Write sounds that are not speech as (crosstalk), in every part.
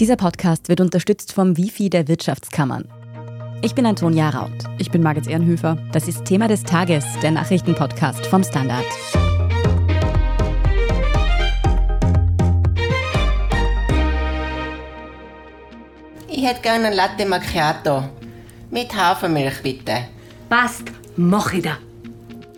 Dieser Podcast wird unterstützt vom Wifi der Wirtschaftskammern. Ich bin Antonia Raut. Ich bin Margit Ehrenhöfer. Das ist Thema des Tages, der Nachrichtenpodcast vom Standard. Ich hätte gerne einen Latte Macchiato. Mit Hafermilch, bitte. Passt, mach ich da.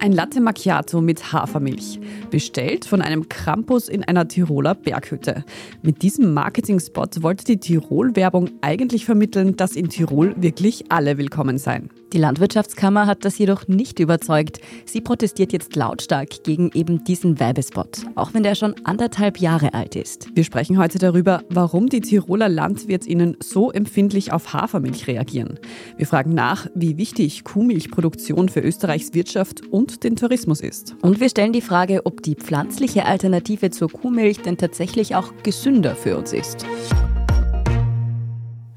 Ein Latte Macchiato mit Hafermilch. Bestellt von einem Krampus in einer Tiroler Berghütte. Mit diesem Marketing-Spot wollte die Tirol-Werbung eigentlich vermitteln, dass in Tirol wirklich alle willkommen seien. Die Landwirtschaftskammer hat das jedoch nicht überzeugt. Sie protestiert jetzt lautstark gegen eben diesen Werbespot, auch wenn der schon anderthalb Jahre alt ist. Wir sprechen heute darüber, warum die Tiroler LandwirtInnen so empfindlich auf Hafermilch reagieren. Wir fragen nach, wie wichtig Kuhmilchproduktion für Österreichs Wirtschaft und den Tourismus ist. Und wir stellen die Frage, ob die pflanzliche Alternative zur Kuhmilch denn tatsächlich auch gesünder für uns ist.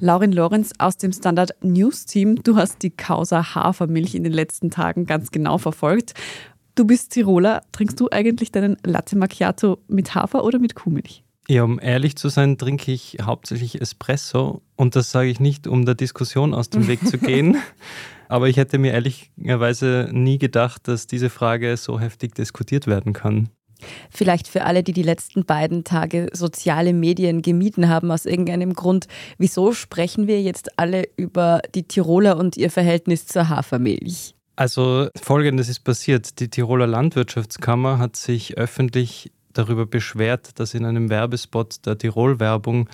Laurin Lorenz aus dem Standard News Team, du hast die Causa Hafermilch in den letzten Tagen ganz genau verfolgt. Du bist Tiroler. Trinkst du eigentlich deinen Latte Macchiato mit Hafer oder mit Kuhmilch? Ja, um ehrlich zu sein, trinke ich hauptsächlich Espresso. Und das sage ich nicht, um der Diskussion aus dem Weg zu (laughs) gehen. Aber ich hätte mir ehrlicherweise nie gedacht, dass diese Frage so heftig diskutiert werden kann. Vielleicht für alle, die die letzten beiden Tage soziale Medien gemieden haben aus irgendeinem Grund. Wieso sprechen wir jetzt alle über die Tiroler und ihr Verhältnis zur Hafermilch? Also folgendes ist passiert. Die Tiroler Landwirtschaftskammer hat sich öffentlich darüber beschwert, dass in einem Werbespot der Tirol-Werbung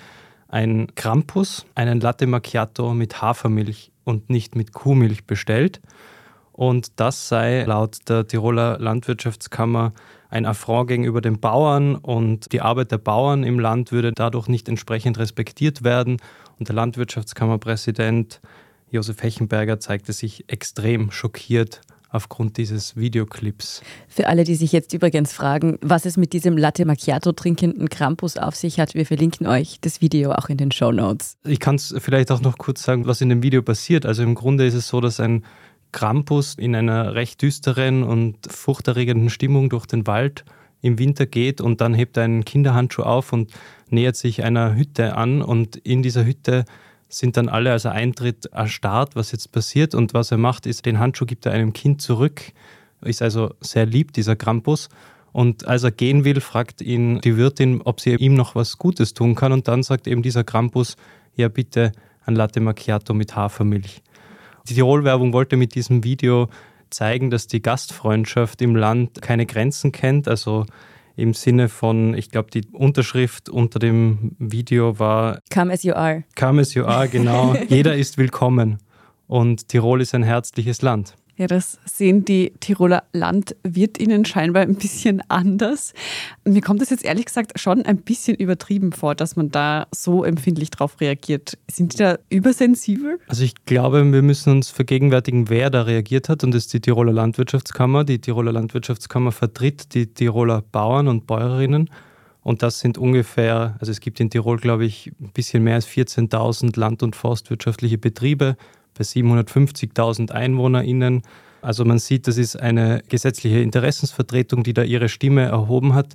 ein Krampus einen Latte Macchiato mit Hafermilch und nicht mit Kuhmilch bestellt. Und das sei laut der Tiroler Landwirtschaftskammer ein Affront gegenüber den Bauern und die Arbeit der Bauern im Land würde dadurch nicht entsprechend respektiert werden. Und der Landwirtschaftskammerpräsident Josef Hechenberger zeigte sich extrem schockiert aufgrund dieses Videoclips. Für alle, die sich jetzt übrigens fragen, was es mit diesem Latte Macchiato trinkenden Krampus auf sich hat, wir verlinken euch das Video auch in den Show Notes. Ich kann es vielleicht auch noch kurz sagen, was in dem Video passiert. Also im Grunde ist es so, dass ein Krampus in einer recht düsteren und furchterregenden Stimmung durch den Wald im Winter geht und dann hebt er einen Kinderhandschuh auf und nähert sich einer Hütte an und in dieser Hütte sind dann alle, als er eintritt, erstarrt, was jetzt passiert und was er macht, ist, den Handschuh gibt er einem Kind zurück, ist also sehr lieb, dieser Krampus und als er gehen will, fragt ihn die Wirtin, ob sie ihm noch was Gutes tun kann und dann sagt eben dieser Krampus, ja bitte ein Latte Macchiato mit Hafermilch. Die Tirol-Werbung wollte mit diesem Video zeigen, dass die Gastfreundschaft im Land keine Grenzen kennt. Also im Sinne von, ich glaube, die Unterschrift unter dem Video war Come as you are. Come as you are, genau. (laughs) Jeder ist willkommen. Und Tirol ist ein herzliches Land. Ja, das sehen die Tiroler Landwirtinnen scheinbar ein bisschen anders. Mir kommt es jetzt ehrlich gesagt schon ein bisschen übertrieben vor, dass man da so empfindlich drauf reagiert. Sind die da übersensibel? Also ich glaube, wir müssen uns vergegenwärtigen, wer da reagiert hat und das ist die Tiroler Landwirtschaftskammer. Die Tiroler Landwirtschaftskammer vertritt die Tiroler Bauern und Bäuerinnen. Und das sind ungefähr, also es gibt in Tirol, glaube ich, ein bisschen mehr als 14.000 land- und forstwirtschaftliche Betriebe bei 750.000 EinwohnerInnen. Also man sieht, das ist eine gesetzliche Interessensvertretung, die da ihre Stimme erhoben hat.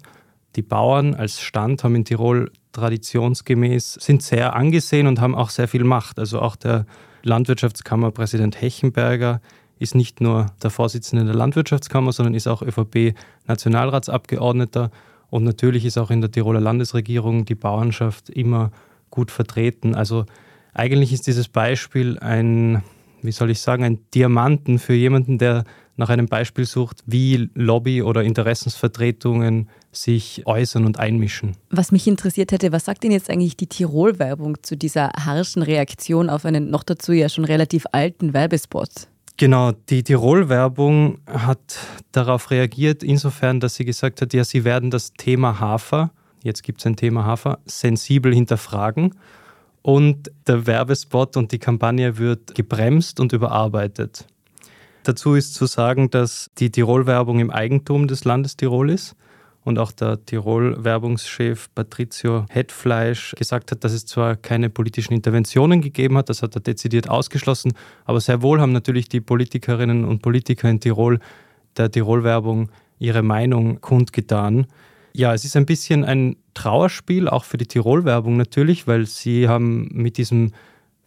Die Bauern als Stand haben in Tirol traditionsgemäß, sind sehr angesehen und haben auch sehr viel Macht. Also auch der Landwirtschaftskammerpräsident Hechenberger ist nicht nur der Vorsitzende der Landwirtschaftskammer, sondern ist auch ÖVP-Nationalratsabgeordneter. Und natürlich ist auch in der Tiroler Landesregierung die Bauernschaft immer gut vertreten. Also eigentlich ist dieses Beispiel ein, wie soll ich sagen, ein Diamanten für jemanden, der nach einem Beispiel sucht, wie Lobby- oder Interessensvertretungen sich äußern und einmischen. Was mich interessiert hätte, was sagt denn jetzt eigentlich die Tirol-Werbung zu dieser harschen Reaktion auf einen noch dazu ja schon relativ alten Werbespot? Genau, die Tirol-Werbung hat darauf reagiert, insofern, dass sie gesagt hat, ja, sie werden das Thema Hafer, jetzt gibt es ein Thema Hafer, sensibel hinterfragen und der Werbespot und die Kampagne wird gebremst und überarbeitet. Dazu ist zu sagen, dass die Tirol-Werbung im Eigentum des Landes Tirol ist und auch der Tirol-Werbungschef Patricio Hetfleisch gesagt hat, dass es zwar keine politischen Interventionen gegeben hat, das hat er dezidiert ausgeschlossen, aber sehr wohl haben natürlich die Politikerinnen und Politiker in Tirol der Tirol-Werbung ihre Meinung kundgetan. Ja, es ist ein bisschen ein Trauerspiel, auch für die Tirol-Werbung natürlich, weil sie haben mit diesem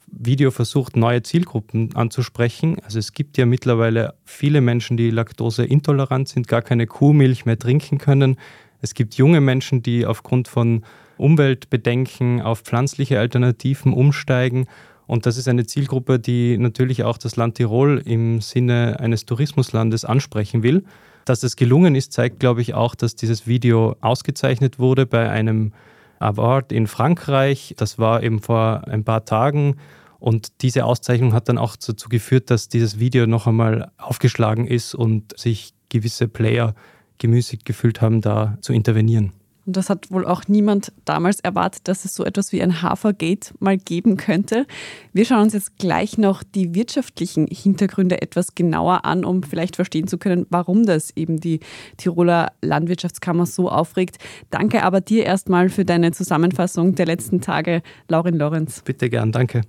Video versucht, neue Zielgruppen anzusprechen. Also es gibt ja mittlerweile viele Menschen, die laktoseintolerant sind, gar keine Kuhmilch mehr trinken können. Es gibt junge Menschen, die aufgrund von Umweltbedenken auf pflanzliche Alternativen umsteigen. Und das ist eine Zielgruppe, die natürlich auch das Land Tirol im Sinne eines Tourismuslandes ansprechen will. Dass es gelungen ist, zeigt, glaube ich, auch, dass dieses Video ausgezeichnet wurde bei einem Award in Frankreich. Das war eben vor ein paar Tagen. Und diese Auszeichnung hat dann auch dazu geführt, dass dieses Video noch einmal aufgeschlagen ist und sich gewisse Player gemüßigt gefühlt haben, da zu intervenieren. Und das hat wohl auch niemand damals erwartet, dass es so etwas wie ein Hafergate mal geben könnte. Wir schauen uns jetzt gleich noch die wirtschaftlichen Hintergründe etwas genauer an, um vielleicht verstehen zu können, warum das eben die Tiroler Landwirtschaftskammer so aufregt. Danke aber dir erstmal für deine Zusammenfassung der letzten Tage, Laurin Lorenz. Bitte gern, danke.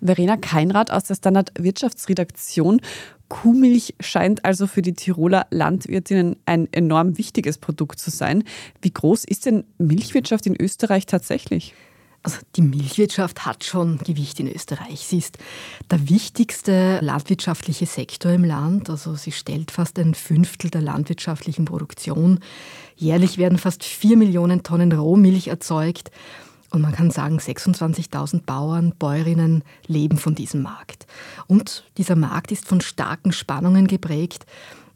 Verena Keinrad aus der Standard Wirtschaftsredaktion. Kuhmilch scheint also für die Tiroler Landwirtinnen ein enorm wichtiges Produkt zu sein. Wie groß ist denn Milchwirtschaft in Österreich tatsächlich? Also die Milchwirtschaft hat schon Gewicht in Österreich. Sie ist der wichtigste landwirtschaftliche Sektor im Land. Also sie stellt fast ein Fünftel der landwirtschaftlichen Produktion. Jährlich werden fast vier Millionen Tonnen Rohmilch erzeugt. Und man kann sagen, 26.000 Bauern, Bäuerinnen leben von diesem Markt. Und dieser Markt ist von starken Spannungen geprägt.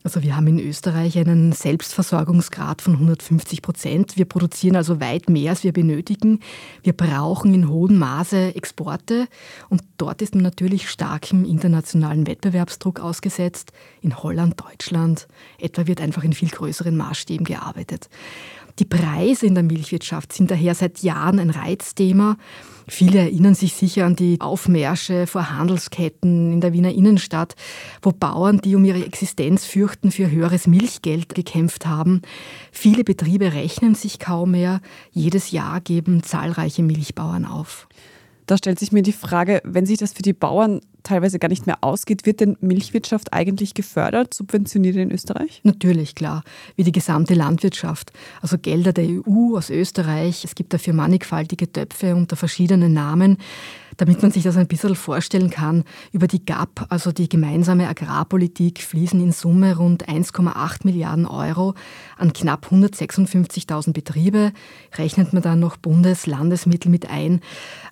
Also wir haben in Österreich einen Selbstversorgungsgrad von 150 Prozent. Wir produzieren also weit mehr, als wir benötigen. Wir brauchen in hohem Maße Exporte und dort ist man natürlich starkem internationalen Wettbewerbsdruck ausgesetzt. In Holland, Deutschland etwa wird einfach in viel größeren Maßstäben gearbeitet. Die Preise in der Milchwirtschaft sind daher seit Jahren ein Reizthema. Viele erinnern sich sicher an die Aufmärsche vor Handelsketten in der Wiener Innenstadt, wo Bauern, die um ihre Existenz fürchten, für höheres Milchgeld gekämpft haben. Viele Betriebe rechnen sich kaum mehr. Jedes Jahr geben zahlreiche Milchbauern auf. Da stellt sich mir die Frage, wenn sich das für die Bauern teilweise gar nicht mehr ausgeht, wird denn Milchwirtschaft eigentlich gefördert, subventioniert in Österreich? Natürlich, klar, wie die gesamte Landwirtschaft. Also Gelder der EU aus Österreich. Es gibt dafür mannigfaltige Töpfe unter verschiedenen Namen damit man sich das ein bisschen vorstellen kann, über die GAP, also die gemeinsame Agrarpolitik, fließen in Summe rund 1,8 Milliarden Euro an knapp 156.000 Betriebe. Rechnet man dann noch Bundes-, Landesmittel mit ein,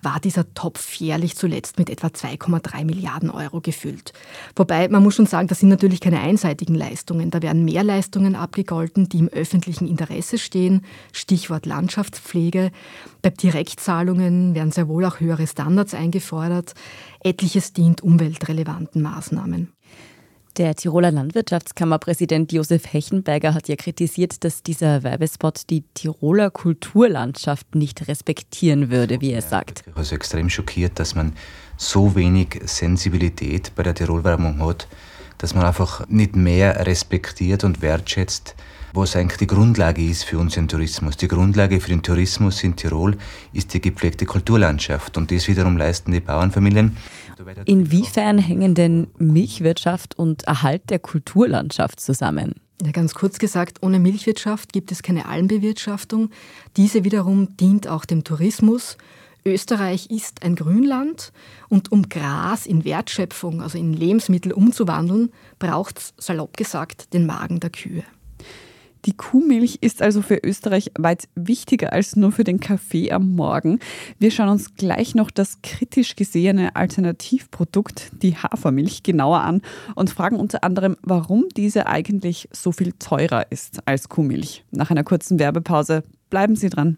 war dieser Topf jährlich zuletzt mit etwa 2,3 Milliarden Euro gefüllt. Wobei man muss schon sagen, das sind natürlich keine einseitigen Leistungen. Da werden mehr Leistungen abgegolten, die im öffentlichen Interesse stehen. Stichwort Landschaftspflege. Bei Direktzahlungen werden sehr wohl auch höhere Standards eingefordert. Etliches dient umweltrelevanten Maßnahmen. Der Tiroler Landwirtschaftskammerpräsident Josef Hechenberger hat ja kritisiert, dass dieser Werbespot die Tiroler Kulturlandschaft nicht respektieren würde, wie er sagt. Also extrem schockiert, dass man so wenig Sensibilität bei der Tirolwerbung hat, dass man einfach nicht mehr respektiert und wertschätzt, was eigentlich die Grundlage ist für unseren Tourismus. Die Grundlage für den Tourismus in Tirol ist die gepflegte Kulturlandschaft und das wiederum leisten die Bauernfamilien. Inwiefern hängen denn Milchwirtschaft und Erhalt der Kulturlandschaft zusammen? Ja, ganz kurz gesagt, ohne Milchwirtschaft gibt es keine Almbewirtschaftung. Diese wiederum dient auch dem Tourismus. Österreich ist ein Grünland und um Gras in Wertschöpfung, also in Lebensmittel umzuwandeln, braucht es, salopp gesagt, den Magen der Kühe. Die Kuhmilch ist also für Österreich weit wichtiger als nur für den Kaffee am Morgen. Wir schauen uns gleich noch das kritisch gesehene Alternativprodukt, die Hafermilch, genauer an und fragen unter anderem, warum diese eigentlich so viel teurer ist als Kuhmilch. Nach einer kurzen Werbepause bleiben Sie dran.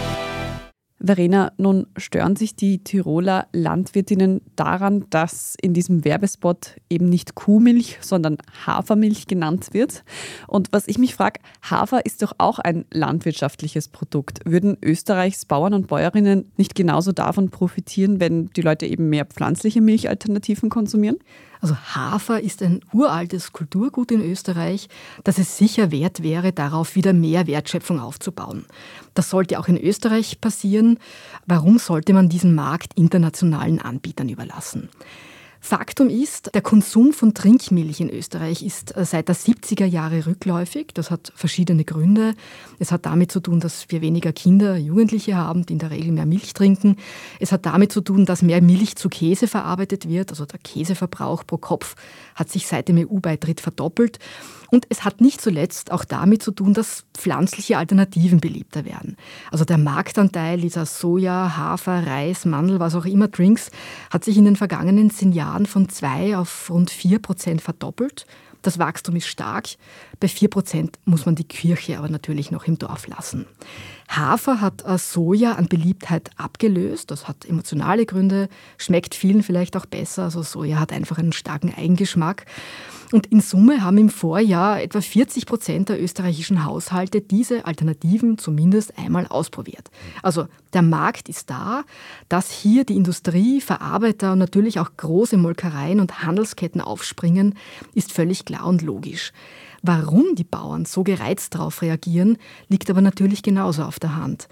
Verena, nun stören sich die Tiroler Landwirtinnen daran, dass in diesem Werbespot eben nicht Kuhmilch, sondern Hafermilch genannt wird. Und was ich mich frage, Hafer ist doch auch ein landwirtschaftliches Produkt. Würden Österreichs Bauern und Bäuerinnen nicht genauso davon profitieren, wenn die Leute eben mehr pflanzliche Milchalternativen konsumieren? Also Hafer ist ein uraltes Kulturgut in Österreich, das es sicher wert wäre, darauf wieder mehr Wertschöpfung aufzubauen. Das sollte auch in Österreich passieren. Warum sollte man diesen Markt internationalen Anbietern überlassen? Faktum ist, der Konsum von Trinkmilch in Österreich ist äh, seit der 70er Jahre rückläufig. Das hat verschiedene Gründe. Es hat damit zu tun, dass wir weniger Kinder, Jugendliche haben, die in der Regel mehr Milch trinken. Es hat damit zu tun, dass mehr Milch zu Käse verarbeitet wird. Also der Käseverbrauch pro Kopf hat sich seit dem EU-Beitritt verdoppelt. Und es hat nicht zuletzt auch damit zu tun, dass pflanzliche Alternativen beliebter werden. Also der Marktanteil dieser Soja, Hafer, Reis, Mandel, was auch immer Drinks hat sich in den vergangenen zehn Jahren von zwei auf rund vier Prozent verdoppelt. Das Wachstum ist stark. Bei 4% muss man die Kirche aber natürlich noch im Dorf lassen. Hafer hat äh, Soja an Beliebtheit abgelöst. Das hat emotionale Gründe, schmeckt vielen vielleicht auch besser. Also Soja hat einfach einen starken Eigengeschmack. Und in Summe haben im Vorjahr etwa 40 Prozent der österreichischen Haushalte diese Alternativen zumindest einmal ausprobiert. Also der Markt ist da, dass hier die Industrie, Verarbeiter und natürlich auch große Molkereien und Handelsketten aufspringen, ist völlig klar und logisch. Warum die Bauern so gereizt darauf reagieren, liegt aber natürlich genauso auf der Hand.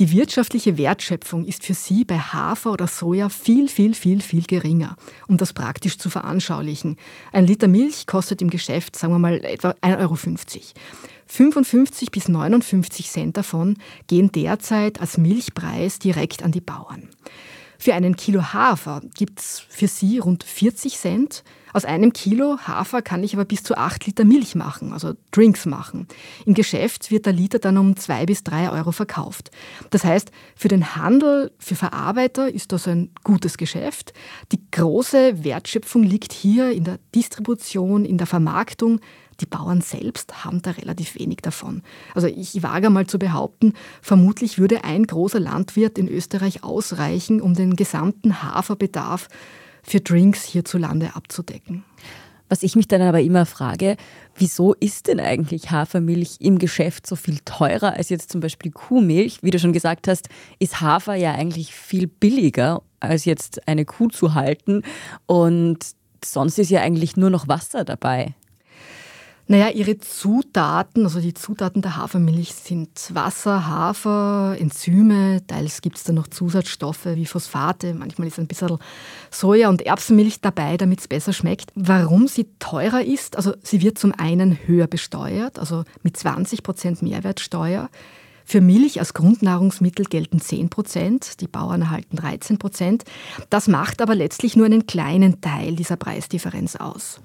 Die wirtschaftliche Wertschöpfung ist für sie bei Hafer oder Soja viel, viel, viel, viel geringer, um das praktisch zu veranschaulichen. Ein Liter Milch kostet im Geschäft, sagen wir mal, etwa 1,50 Euro. 55 bis 59 Cent davon gehen derzeit als Milchpreis direkt an die Bauern. Für einen Kilo Hafer gibt es für sie rund 40 Cent, aus einem Kilo Hafer kann ich aber bis zu acht Liter Milch machen, also Drinks machen. Im Geschäft wird der Liter dann um zwei bis drei Euro verkauft. Das heißt, für den Handel, für Verarbeiter ist das ein gutes Geschäft. Die große Wertschöpfung liegt hier in der Distribution, in der Vermarktung. Die Bauern selbst haben da relativ wenig davon. Also ich wage mal zu behaupten, vermutlich würde ein großer Landwirt in Österreich ausreichen, um den gesamten Haferbedarf für Drinks hierzulande abzudecken. Was ich mich dann aber immer frage, wieso ist denn eigentlich Hafermilch im Geschäft so viel teurer als jetzt zum Beispiel Kuhmilch? Wie du schon gesagt hast, ist Hafer ja eigentlich viel billiger, als jetzt eine Kuh zu halten. Und sonst ist ja eigentlich nur noch Wasser dabei. Naja, ihre Zutaten, also die Zutaten der Hafermilch sind Wasser, Hafer, Enzyme, teils gibt es da noch Zusatzstoffe wie Phosphate, manchmal ist ein bisschen Soja und Erbsenmilch dabei, damit es besser schmeckt. Warum sie teurer ist, also sie wird zum einen höher besteuert, also mit 20 Prozent Mehrwertsteuer. Für Milch als Grundnahrungsmittel gelten 10 Prozent, die Bauern erhalten 13 Prozent. Das macht aber letztlich nur einen kleinen Teil dieser Preisdifferenz aus.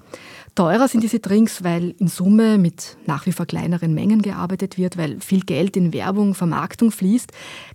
Teurer sind diese Drinks, weil in Summe mit nach wie vor kleineren Mengen gearbeitet wird, weil viel Geld in Werbung, Vermarktung fließt.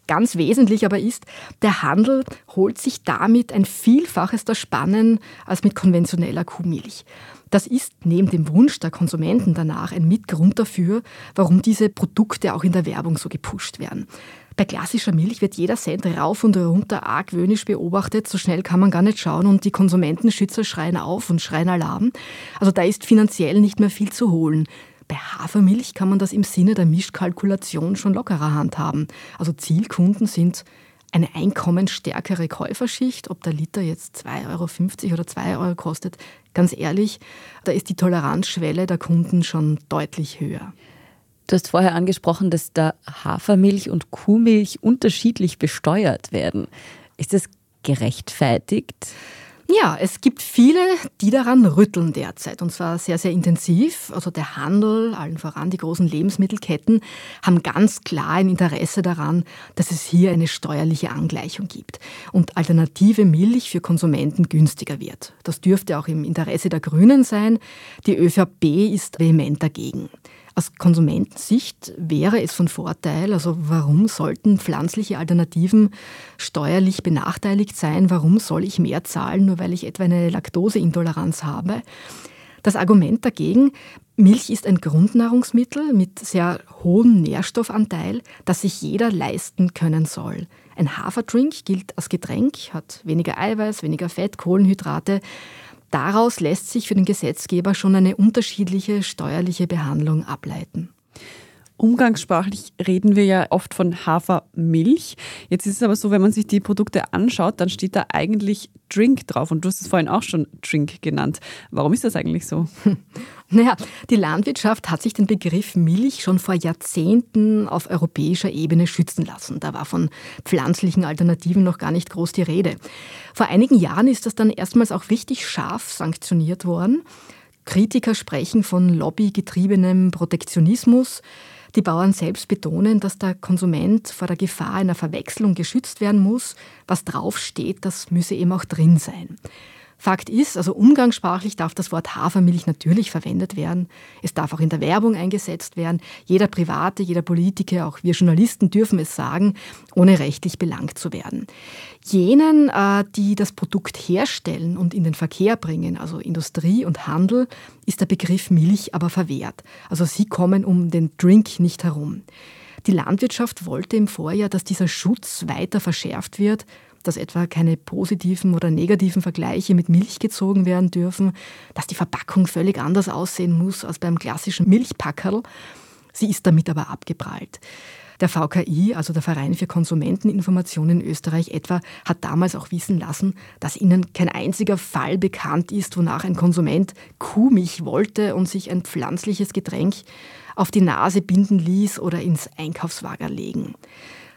Ganz wesentlich aber ist, der Handel holt sich damit ein Vielfaches der Spannen als mit konventioneller Kuhmilch. Das ist neben dem Wunsch der Konsumenten danach ein Mitgrund dafür, warum diese Produkte auch in der Werbung so gepusht werden. Bei klassischer Milch wird jeder Cent rauf und runter argwöhnisch beobachtet. So schnell kann man gar nicht schauen und die Konsumentenschützer schreien auf und schreien Alarm. Also da ist finanziell nicht mehr viel zu holen. Bei Hafermilch kann man das im Sinne der Mischkalkulation schon lockerer handhaben. Also Zielkunden sind eine einkommensstärkere Käuferschicht, ob der Liter jetzt 2,50 Euro oder 2 Euro kostet, ganz ehrlich, da ist die Toleranzschwelle der Kunden schon deutlich höher. Du hast vorher angesprochen, dass da Hafermilch und Kuhmilch unterschiedlich besteuert werden. Ist das gerechtfertigt? Ja, es gibt viele, die daran rütteln derzeit und zwar sehr, sehr intensiv. Also der Handel, allen voran die großen Lebensmittelketten, haben ganz klar ein Interesse daran, dass es hier eine steuerliche Angleichung gibt und alternative Milch für Konsumenten günstiger wird. Das dürfte auch im Interesse der Grünen sein. Die ÖVP ist vehement dagegen. Aus Konsumentensicht wäre es von Vorteil, also warum sollten pflanzliche Alternativen steuerlich benachteiligt sein? Warum soll ich mehr zahlen, nur weil ich etwa eine Laktoseintoleranz habe? Das Argument dagegen, Milch ist ein Grundnahrungsmittel mit sehr hohem Nährstoffanteil, das sich jeder leisten können soll. Ein Haferdrink gilt als Getränk, hat weniger Eiweiß, weniger Fett, Kohlenhydrate Daraus lässt sich für den Gesetzgeber schon eine unterschiedliche steuerliche Behandlung ableiten. Umgangssprachlich reden wir ja oft von Hafermilch. Jetzt ist es aber so, wenn man sich die Produkte anschaut, dann steht da eigentlich Drink drauf. Und du hast es vorhin auch schon Drink genannt. Warum ist das eigentlich so? (laughs) Naja, die Landwirtschaft hat sich den Begriff Milch schon vor Jahrzehnten auf europäischer Ebene schützen lassen. Da war von pflanzlichen Alternativen noch gar nicht groß die Rede. Vor einigen Jahren ist das dann erstmals auch richtig scharf sanktioniert worden. Kritiker sprechen von lobbygetriebenem Protektionismus. Die Bauern selbst betonen, dass der Konsument vor der Gefahr einer Verwechslung geschützt werden muss. Was draufsteht, das müsse eben auch drin sein. Fakt ist, also umgangssprachlich darf das Wort Hafermilch natürlich verwendet werden. Es darf auch in der Werbung eingesetzt werden. Jeder Private, jeder Politiker, auch wir Journalisten dürfen es sagen, ohne rechtlich belangt zu werden. Jenen, äh, die das Produkt herstellen und in den Verkehr bringen, also Industrie und Handel, ist der Begriff Milch aber verwehrt. Also sie kommen um den Drink nicht herum. Die Landwirtschaft wollte im Vorjahr, dass dieser Schutz weiter verschärft wird dass etwa keine positiven oder negativen Vergleiche mit Milch gezogen werden dürfen, dass die Verpackung völlig anders aussehen muss als beim klassischen Milchpackerl. Sie ist damit aber abgeprallt. Der VKI, also der Verein für Konsumenteninformation in Österreich etwa, hat damals auch wissen lassen, dass ihnen kein einziger Fall bekannt ist, wonach ein Konsument Kuhmilch wollte und sich ein pflanzliches Getränk auf die Nase binden ließ oder ins Einkaufswagen legen.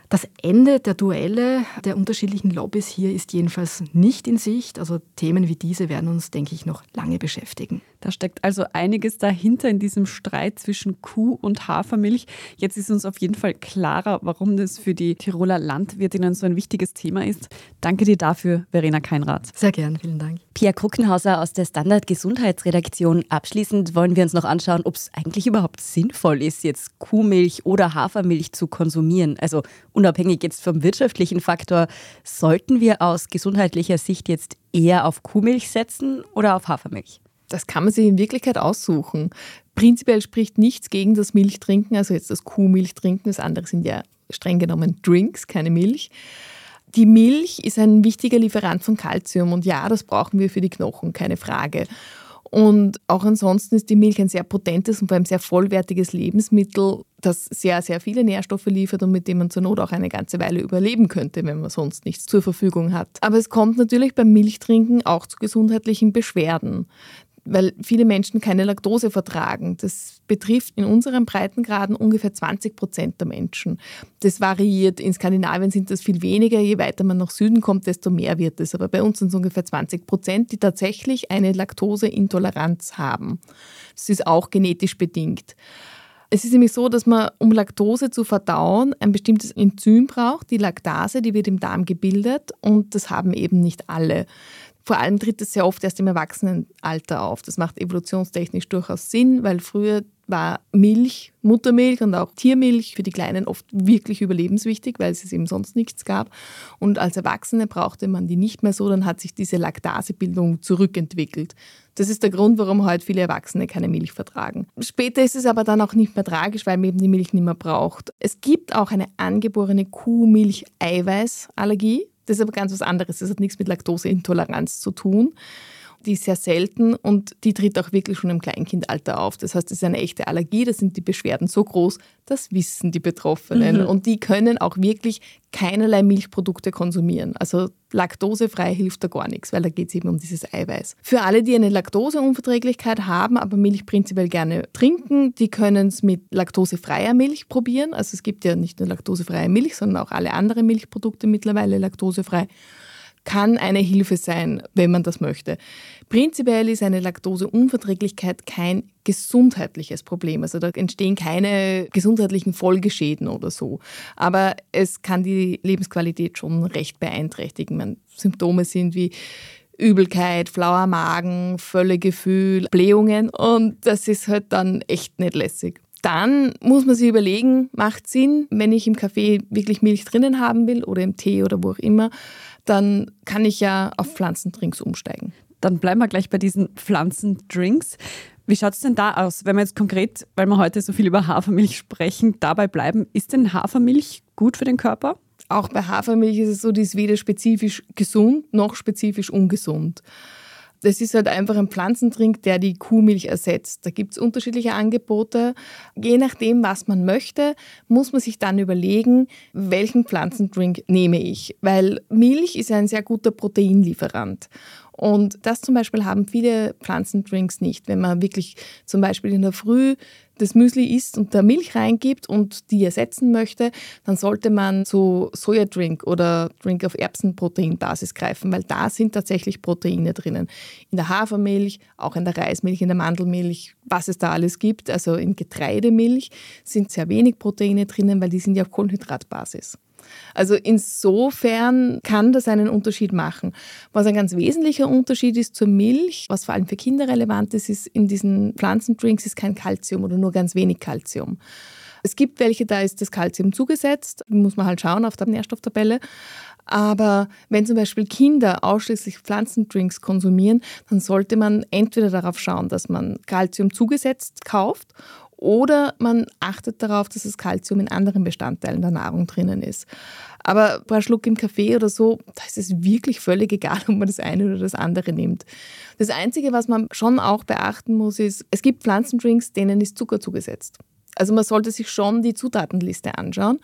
Das Ende der Duelle der unterschiedlichen Lobbys hier ist jedenfalls nicht in Sicht. Also Themen wie diese werden uns, denke ich, noch lange beschäftigen. Da steckt also einiges dahinter in diesem Streit zwischen Kuh und Hafermilch. Jetzt ist uns auf jeden Fall klarer, warum das für die Tiroler Landwirtinnen so ein wichtiges Thema ist. Danke dir dafür, Verena Keinrath. Sehr gern, vielen Dank. Pia Kruckenhauser aus der Standard Gesundheitsredaktion. Abschließend wollen wir uns noch anschauen, ob es eigentlich überhaupt sinnvoll ist, jetzt Kuhmilch oder Hafermilch zu konsumieren. Also unabhängig jetzt vom wirtschaftlichen Faktor, sollten wir aus gesundheitlicher Sicht jetzt eher auf Kuhmilch setzen oder auf Hafermilch? Das kann man sich in Wirklichkeit aussuchen. Prinzipiell spricht nichts gegen das Milchtrinken, also jetzt das Kuhmilch trinken. Das andere sind ja streng genommen Drinks, keine Milch. Die Milch ist ein wichtiger Lieferant von Kalzium und ja, das brauchen wir für die Knochen, keine Frage. Und auch ansonsten ist die Milch ein sehr potentes und vor allem sehr vollwertiges Lebensmittel, das sehr, sehr viele Nährstoffe liefert und mit dem man zur Not auch eine ganze Weile überleben könnte, wenn man sonst nichts zur Verfügung hat. Aber es kommt natürlich beim Milchtrinken auch zu gesundheitlichen Beschwerden weil viele Menschen keine Laktose vertragen. Das betrifft in unseren Breitengraden ungefähr 20 Prozent der Menschen. Das variiert. In Skandinavien sind das viel weniger. Je weiter man nach Süden kommt, desto mehr wird es. Aber bei uns sind es ungefähr 20 Prozent, die tatsächlich eine Laktoseintoleranz haben. Das ist auch genetisch bedingt. Es ist nämlich so, dass man, um Laktose zu verdauen, ein bestimmtes Enzym braucht, die Laktase, die wird im Darm gebildet und das haben eben nicht alle. Vor allem tritt es sehr oft erst im Erwachsenenalter auf. Das macht evolutionstechnisch durchaus Sinn, weil früher war Milch, Muttermilch und auch Tiermilch für die Kleinen oft wirklich überlebenswichtig, weil es eben sonst nichts gab. Und als Erwachsene brauchte man die nicht mehr so, dann hat sich diese Laktasebildung zurückentwickelt. Das ist der Grund, warum heute viele Erwachsene keine Milch vertragen. Später ist es aber dann auch nicht mehr tragisch, weil man eben die Milch nicht mehr braucht. Es gibt auch eine angeborene Kuhmilch-Eiweißallergie. Das ist aber ganz was anderes. Das hat nichts mit Laktoseintoleranz zu tun. Die ist sehr selten und die tritt auch wirklich schon im Kleinkindalter auf. Das heißt, es ist eine echte Allergie, da sind die Beschwerden so groß, das wissen die Betroffenen. Mhm. Und die können auch wirklich keinerlei Milchprodukte konsumieren. Also laktosefrei hilft da gar nichts, weil da geht es eben um dieses Eiweiß. Für alle, die eine Laktoseunverträglichkeit haben, aber Milch prinzipiell gerne trinken, die können es mit laktosefreier Milch probieren. Also es gibt ja nicht nur laktosefreie Milch, sondern auch alle anderen Milchprodukte mittlerweile laktosefrei kann eine Hilfe sein, wenn man das möchte. Prinzipiell ist eine Laktoseunverträglichkeit kein gesundheitliches Problem. Also da entstehen keine gesundheitlichen Folgeschäden oder so. Aber es kann die Lebensqualität schon recht beeinträchtigen. Man, Symptome sind wie Übelkeit, flauer Magen, Völlegefühl, Blähungen und das ist halt dann echt nicht lässig. Dann muss man sich überlegen, macht Sinn, wenn ich im Kaffee wirklich Milch drinnen haben will oder im Tee oder wo auch immer, dann kann ich ja auf Pflanzendrinks umsteigen. Dann bleiben wir gleich bei diesen Pflanzendrinks. Wie schaut es denn da aus, wenn wir jetzt konkret, weil wir heute so viel über Hafermilch sprechen, dabei bleiben? Ist denn Hafermilch gut für den Körper? Auch bei Hafermilch ist es so, die ist weder spezifisch gesund noch spezifisch ungesund. Das ist halt einfach ein Pflanzendrink, der die Kuhmilch ersetzt. Da gibt es unterschiedliche Angebote. Je nachdem, was man möchte, muss man sich dann überlegen, welchen Pflanzendrink nehme ich. Weil Milch ist ein sehr guter Proteinlieferant. Und das zum Beispiel haben viele Pflanzendrinks nicht. Wenn man wirklich zum Beispiel in der Früh das Müsli isst und da Milch reingibt und die ersetzen möchte, dann sollte man zu Sojadrink oder Drink auf Erbsenproteinbasis greifen, weil da sind tatsächlich Proteine drinnen. In der Hafermilch, auch in der Reismilch, in der Mandelmilch, was es da alles gibt. Also in Getreidemilch sind sehr wenig Proteine drinnen, weil die sind ja auf Kohlenhydratbasis. Also insofern kann das einen Unterschied machen. Was ein ganz wesentlicher Unterschied ist zur Milch, was vor allem für Kinder relevant ist, ist in diesen Pflanzendrinks ist kein Kalzium oder nur ganz wenig Kalzium. Es gibt welche, da ist das Kalzium zugesetzt, muss man halt schauen auf der Nährstofftabelle. Aber wenn zum Beispiel Kinder ausschließlich Pflanzendrinks konsumieren, dann sollte man entweder darauf schauen, dass man Kalzium zugesetzt kauft oder man achtet darauf, dass das Kalzium in anderen Bestandteilen der Nahrung drinnen ist. Aber ein paar Schluck im Kaffee oder so, da ist es wirklich völlig egal, (laughs) ob man das eine oder das andere nimmt. Das Einzige, was man schon auch beachten muss, ist, es gibt Pflanzendrinks, denen ist Zucker zugesetzt. Also man sollte sich schon die Zutatenliste anschauen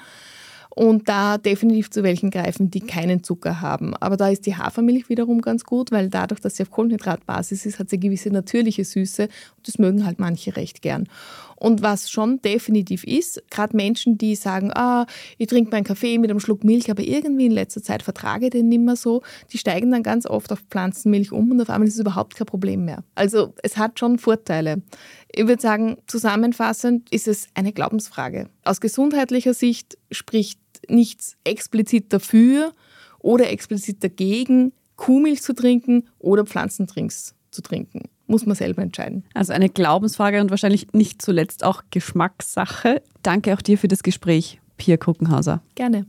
und da definitiv zu welchen greifen, die keinen Zucker haben. Aber da ist die Hafermilch wiederum ganz gut, weil dadurch, dass sie auf Kohlenhydratbasis ist, hat sie eine gewisse natürliche Süße und das mögen halt manche recht gern. Und was schon definitiv ist, gerade Menschen, die sagen, ah, ich trinke meinen Kaffee mit einem Schluck Milch, aber irgendwie in letzter Zeit vertrage ich den nicht mehr so, die steigen dann ganz oft auf Pflanzenmilch um und auf einmal ist es überhaupt kein Problem mehr. Also es hat schon Vorteile. Ich würde sagen, zusammenfassend ist es eine Glaubensfrage. Aus gesundheitlicher Sicht spricht nichts explizit dafür oder explizit dagegen, Kuhmilch zu trinken oder Pflanzendrinks zu trinken. Muss man selber entscheiden. Also eine Glaubensfrage und wahrscheinlich nicht zuletzt auch Geschmackssache. Danke auch dir für das Gespräch, Pia Kruckenhauser. Gerne.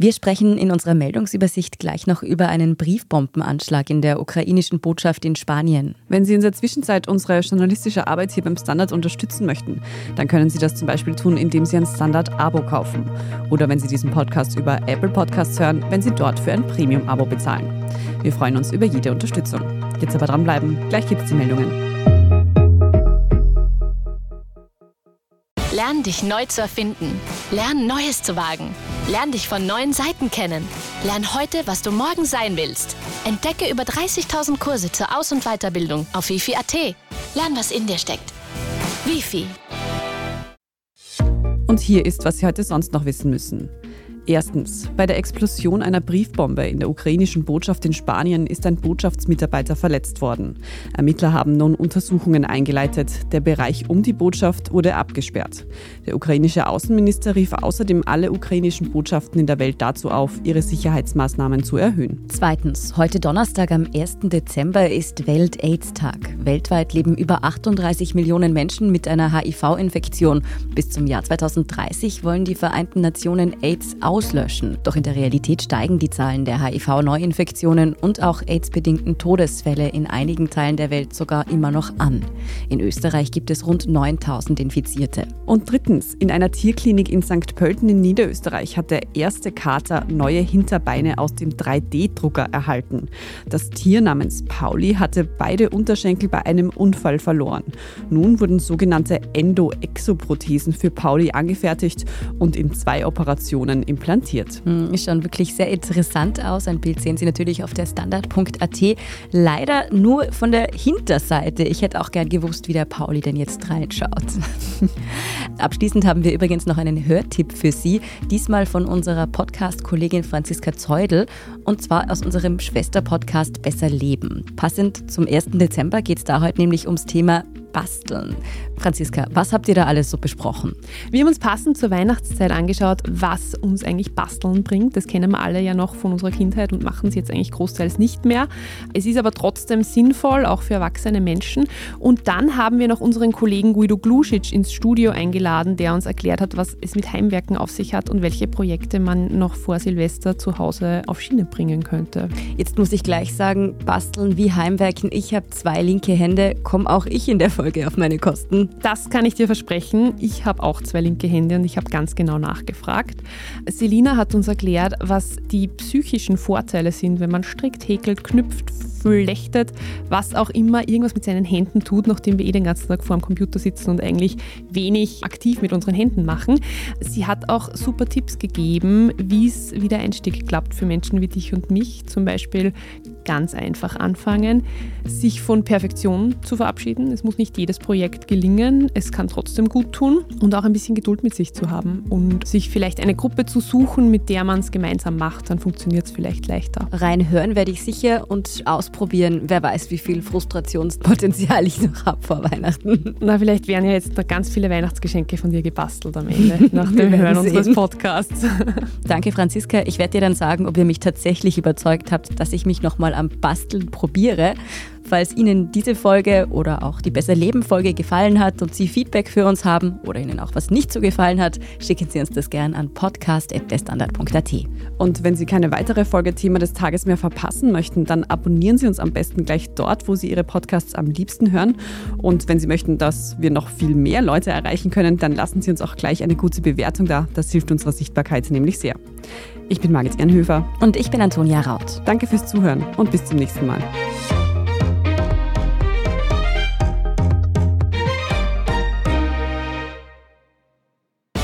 Wir sprechen in unserer Meldungsübersicht gleich noch über einen Briefbombenanschlag in der ukrainischen Botschaft in Spanien. Wenn Sie in der Zwischenzeit unsere journalistische Arbeit hier beim Standard unterstützen möchten, dann können Sie das zum Beispiel tun, indem Sie ein Standard-Abo kaufen. Oder wenn Sie diesen Podcast über Apple Podcasts hören, wenn Sie dort für ein Premium-Abo bezahlen. Wir freuen uns über jede Unterstützung. Jetzt aber dranbleiben, gleich gibt es die Meldungen. Lern dich neu zu erfinden. Lern Neues zu wagen. Lern dich von neuen Seiten kennen. Lern heute, was du morgen sein willst. Entdecke über 30.000 Kurse zur Aus- und Weiterbildung auf wifi.at. Lern, was in dir steckt. Wifi. Und hier ist, was Sie heute sonst noch wissen müssen. Erstens. Bei der Explosion einer Briefbombe in der ukrainischen Botschaft in Spanien ist ein Botschaftsmitarbeiter verletzt worden. Ermittler haben nun Untersuchungen eingeleitet. Der Bereich um die Botschaft wurde abgesperrt. Der ukrainische Außenminister rief außerdem alle ukrainischen Botschaften in der Welt dazu auf, ihre Sicherheitsmaßnahmen zu erhöhen. Zweitens. Heute Donnerstag am 1. Dezember ist Welt-AIDS-Tag. Weltweit leben über 38 Millionen Menschen mit einer HIV-Infektion. Bis zum Jahr 2030 wollen die Vereinten Nationen AIDS aus auslöschen. Doch in der Realität steigen die Zahlen der HIV-Neuinfektionen und auch AIDS-bedingten Todesfälle in einigen Teilen der Welt sogar immer noch an. In Österreich gibt es rund 9000 Infizierte. Und drittens, in einer Tierklinik in St. Pölten in Niederösterreich hat der erste Kater neue Hinterbeine aus dem 3D-Drucker erhalten. Das Tier namens Pauli hatte beide Unterschenkel bei einem Unfall verloren. Nun wurden sogenannte Endo-Exoprothesen für Pauli angefertigt und in zwei Operationen implantiert implantiert. Hm, ist schon wirklich sehr interessant aus. Ein Bild sehen Sie natürlich auf der Standard.at. Leider nur von der Hinterseite. Ich hätte auch gern gewusst, wie der Pauli denn jetzt reinschaut. (laughs) Abschließend haben wir übrigens noch einen Hörtipp für Sie. Diesmal von unserer Podcast-Kollegin Franziska Zeudel. Und zwar aus unserem Schwester-Podcast Besser Leben. Passend zum 1. Dezember geht es da heute nämlich ums Thema Basteln. Franziska, was habt ihr da alles so besprochen? Wir haben uns passend zur Weihnachtszeit angeschaut, was uns eigentlich Basteln bringt. Das kennen wir alle ja noch von unserer Kindheit und machen es jetzt eigentlich großteils nicht mehr. Es ist aber trotzdem sinnvoll, auch für erwachsene Menschen. Und dann haben wir noch unseren Kollegen Guido Glusic ins Studio eingeladen, der uns erklärt hat, was es mit Heimwerken auf sich hat und welche Projekte man noch vor Silvester zu Hause auf Schiene bringen könnte. Jetzt muss ich gleich sagen, Basteln wie Heimwerken. Ich habe zwei linke Hände, komme auch ich in der Folge auf meine Kosten. Und das kann ich dir versprechen. Ich habe auch zwei linke Hände und ich habe ganz genau nachgefragt. Selina hat uns erklärt, was die psychischen Vorteile sind, wenn man strickt, häkelt, knüpft, flechtet, was auch immer irgendwas mit seinen Händen tut, nachdem wir eh den ganzen Tag vor dem Computer sitzen und eigentlich wenig aktiv mit unseren Händen machen. Sie hat auch super Tipps gegeben, wie es wieder Einstieg klappt für Menschen wie dich und mich. Zum Beispiel ganz einfach anfangen, sich von Perfektion zu verabschieden. Es muss nicht jedes Projekt gelingen, es kann trotzdem gut tun und auch ein bisschen Geduld mit sich zu haben und sich vielleicht eine Gruppe zu suchen, mit der man es gemeinsam macht, dann funktioniert es vielleicht leichter. Reinhören werde ich sicher und ausprobieren. Wer weiß, wie viel Frustrationspotenzial ich noch habe vor Weihnachten. Na, vielleicht werden ja jetzt noch ganz viele Weihnachtsgeschenke von dir gebastelt am Ende, (laughs) nach dem Hören unseres Podcasts. (laughs) Danke, Franziska. Ich werde dir dann sagen, ob ihr mich tatsächlich überzeugt habt, dass ich mich nochmal am Basteln probiere. Falls Ihnen diese Folge oder auch die Besser Leben Folge gefallen hat und Sie Feedback für uns haben oder Ihnen auch was nicht so gefallen hat, schicken Sie uns das gern an podcast.derstandard.at. Und wenn Sie keine weitere Folge Thema des Tages mehr verpassen möchten, dann abonnieren Sie uns am besten gleich dort, wo Sie Ihre Podcasts am liebsten hören. Und wenn Sie möchten, dass wir noch viel mehr Leute erreichen können, dann lassen Sie uns auch gleich eine gute Bewertung da. Das hilft unserer Sichtbarkeit nämlich sehr. Ich bin Margit Ehrenhöfer. Und ich bin Antonia Raut. Danke fürs Zuhören und bis zum nächsten Mal.